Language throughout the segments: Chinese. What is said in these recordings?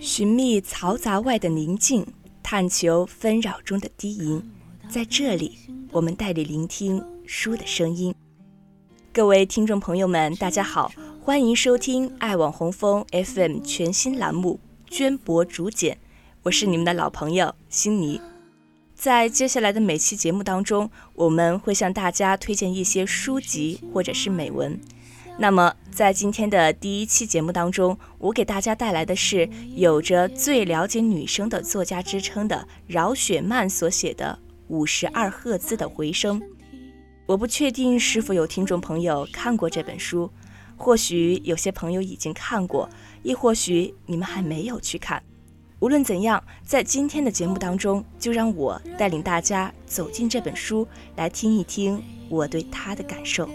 寻觅嘈杂外的宁静，探求纷扰中的低吟。在这里，我们带你聆听书的声音。各位听众朋友们，大家好，欢迎收听爱网红枫 FM 全新栏目《绢帛竹简》，我是你们的老朋友辛妮。在接下来的每期节目当中，我们会向大家推荐一些书籍或者是美文。那么，在今天的第一期节目当中，我给大家带来的是有着最了解女生的作家之称的饶雪漫所写的《五十二赫兹的回声》。我不确定是否有听众朋友看过这本书，或许有些朋友已经看过，亦或许你们还没有去看。无论怎样，在今天的节目当中，就让我带领大家走进这本书，来听一听我对它的感受。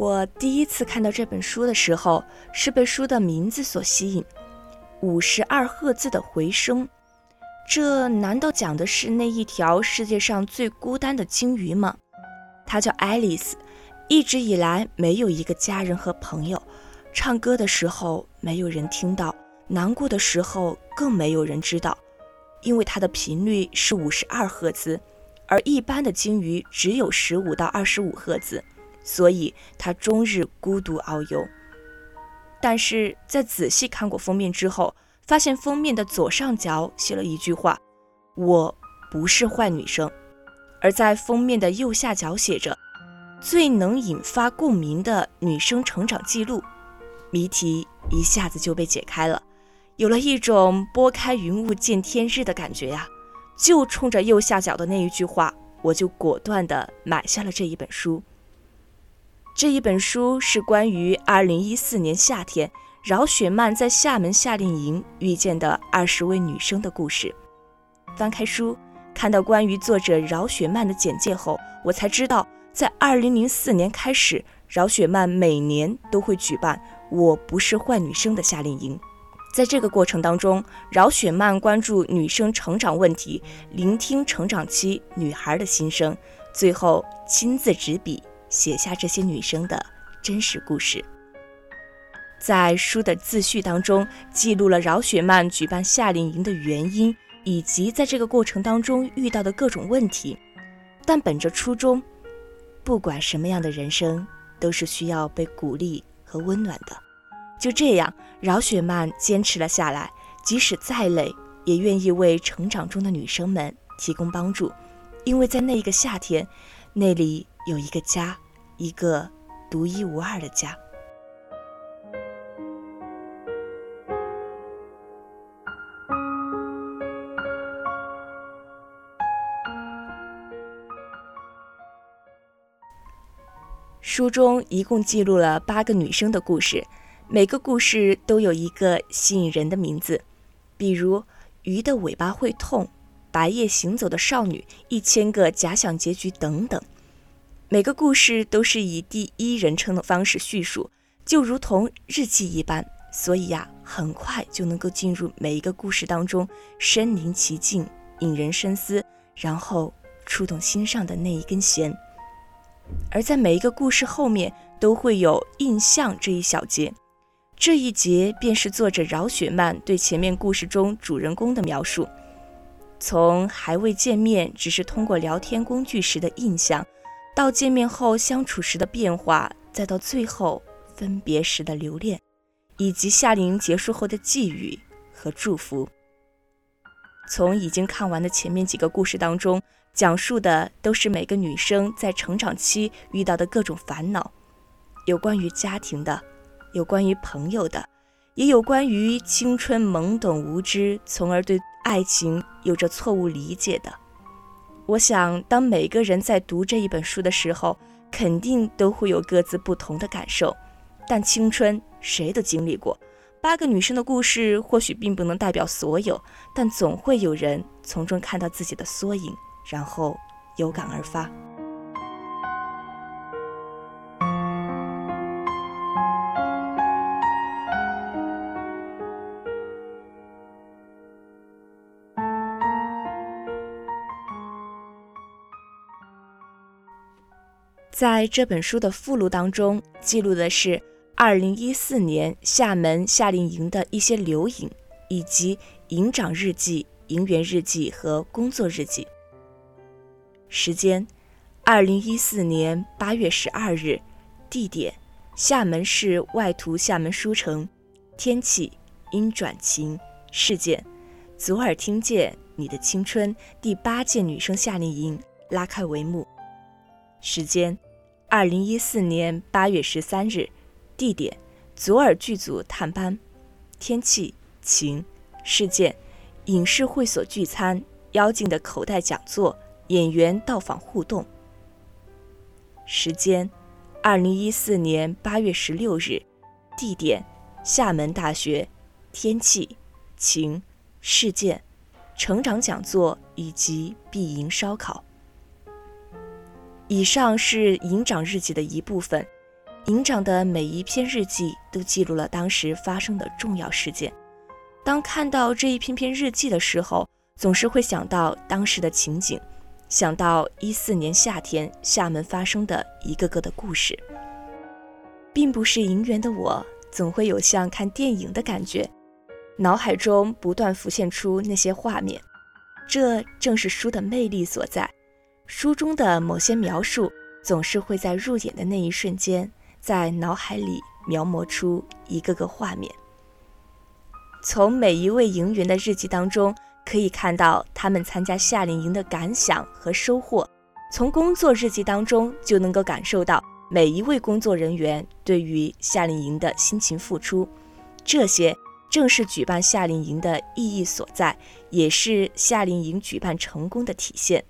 我第一次看到这本书的时候，是被书的名字所吸引，《五十二赫兹的回声》。这难道讲的是那一条世界上最孤单的鲸鱼吗？它叫爱丽丝，一直以来没有一个家人和朋友，唱歌的时候没有人听到，难过的时候更没有人知道，因为它的频率是五十二赫兹，而一般的鲸鱼只有十五到二十五赫兹。所以他终日孤独遨游。但是在仔细看过封面之后，发现封面的左上角写了一句话：“我不是坏女生。”而在封面的右下角写着：“最能引发共鸣的女生成长记录。”谜题一下子就被解开了，有了一种拨开云雾见天日的感觉呀！就冲着右下角的那一句话，我就果断地买下了这一本书。这一本书是关于2014年夏天饶雪漫在厦门夏令营遇见的二十位女生的故事。翻开书，看到关于作者饶雪漫的简介后，我才知道，在2004年开始，饶雪漫每年都会举办“我不是坏女生”的夏令营。在这个过程当中，饶雪漫关注女生成长问题，聆听成长期女孩的心声，最后亲自执笔。写下这些女生的真实故事，在书的自序当中记录了饶雪漫举办夏令营的原因，以及在这个过程当中遇到的各种问题。但本着初衷，不管什么样的人生都是需要被鼓励和温暖的。就这样，饶雪漫坚持了下来，即使再累，也愿意为成长中的女生们提供帮助，因为在那一个夏天，那里。有一个家，一个独一无二的家。书中一共记录了八个女生的故事，每个故事都有一个吸引人的名字，比如“鱼的尾巴会痛”“白夜行走的少女”“一千个假想结局”等等。每个故事都是以第一人称的方式叙述，就如同日记一般，所以呀，很快就能够进入每一个故事当中，身临其境，引人深思，然后触动心上的那一根弦。而在每一个故事后面，都会有印象这一小节，这一节便是作者饶雪漫对前面故事中主人公的描述，从还未见面，只是通过聊天工具时的印象。到见面后相处时的变化，再到最后分别时的留恋，以及夏令营结束后的寄语和祝福。从已经看完的前面几个故事当中，讲述的都是每个女生在成长期遇到的各种烦恼，有关于家庭的，有关于朋友的，也有关于青春懵懂无知，从而对爱情有着错误理解的。我想，当每个人在读这一本书的时候，肯定都会有各自不同的感受。但青春谁都经历过，八个女生的故事或许并不能代表所有，但总会有人从中看到自己的缩影，然后有感而发。在这本书的附录当中，记录的是2014年厦门夏令营的一些留影，以及营长日记、营员日记和工作日记。时间：二零一四年八月十二日，地点：厦门市外图厦门书城，天气：阴转晴。事件：左耳听见你的青春第八届女生夏令营拉开帷幕。时间：二零一四年八月十三日，地点：左耳剧组探班，天气：晴。事件：影视会所聚餐，妖精的口袋讲座。演员到访互动。时间：二零一四年八月十六日。地点：厦门大学。天气：晴。事件：成长讲座以及闭营烧烤。以上是营长日记的一部分。营长的每一篇日记都记录了当时发生的重要事件。当看到这一篇篇日记的时候，总是会想到当时的情景。想到一四年夏天厦门发生的一个个的故事，并不是营员的我，总会有像看电影的感觉，脑海中不断浮现出那些画面。这正是书的魅力所在，书中的某些描述总是会在入眼的那一瞬间，在脑海里描摹出一个个画面。从每一位营员的日记当中。可以看到他们参加夏令营的感想和收获，从工作日记当中就能够感受到每一位工作人员对于夏令营的辛勤付出，这些正是举办夏令营的意义所在，也是夏令营举办成功的体现。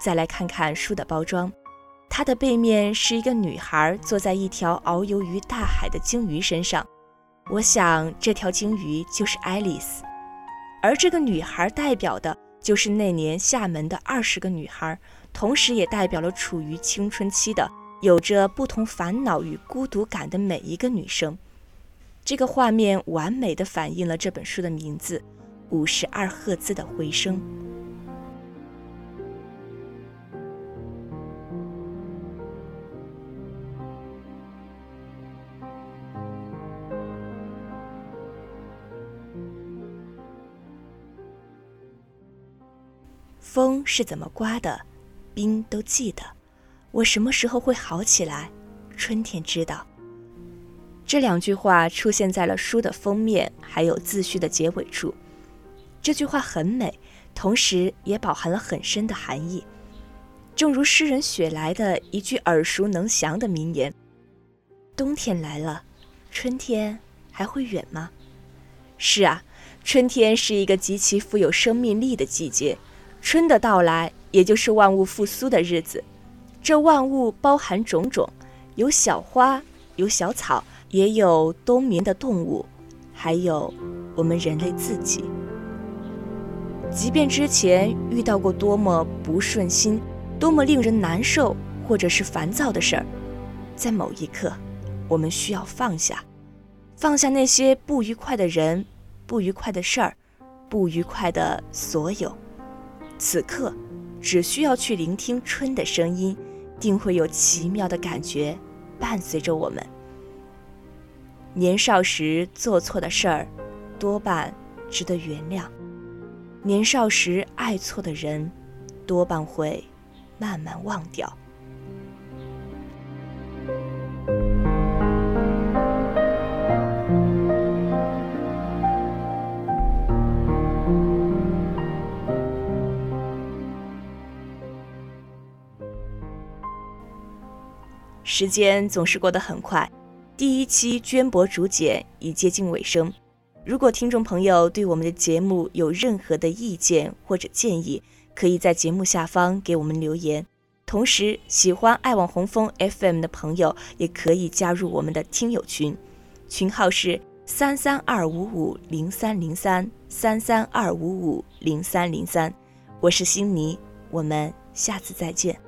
再来看看书的包装，它的背面是一个女孩坐在一条遨游于大海的鲸鱼身上，我想这条鲸鱼就是爱丽丝。而这个女孩代表的就是那年厦门的二十个女孩，同时也代表了处于青春期的、有着不同烦恼与孤独感的每一个女生。这个画面完美的反映了这本书的名字——五十二赫兹的回声。风是怎么刮的，冰都记得。我什么时候会好起来？春天知道。这两句话出现在了书的封面，还有自序的结尾处。这句话很美，同时也饱含了很深的含义。正如诗人雪莱的一句耳熟能详的名言：“冬天来了，春天还会远吗？”是啊，春天是一个极其富有生命力的季节。春的到来，也就是万物复苏的日子。这万物包含种种，有小花，有小草，也有冬眠的动物，还有我们人类自己。即便之前遇到过多么不顺心、多么令人难受或者是烦躁的事儿，在某一刻，我们需要放下，放下那些不愉快的人、不愉快的事儿、不愉快的所有。此刻，只需要去聆听春的声音，定会有奇妙的感觉伴随着我们。年少时做错的事儿，多半值得原谅；年少时爱错的人，多半会慢慢忘掉。时间总是过得很快，第一期绢帛竹简已接近尾声。如果听众朋友对我们的节目有任何的意见或者建议，可以在节目下方给我们留言。同时，喜欢爱网红枫 FM 的朋友也可以加入我们的听友群，群号是三三二五五零三零三三三二五五零三零三。我是星妮，我们下次再见。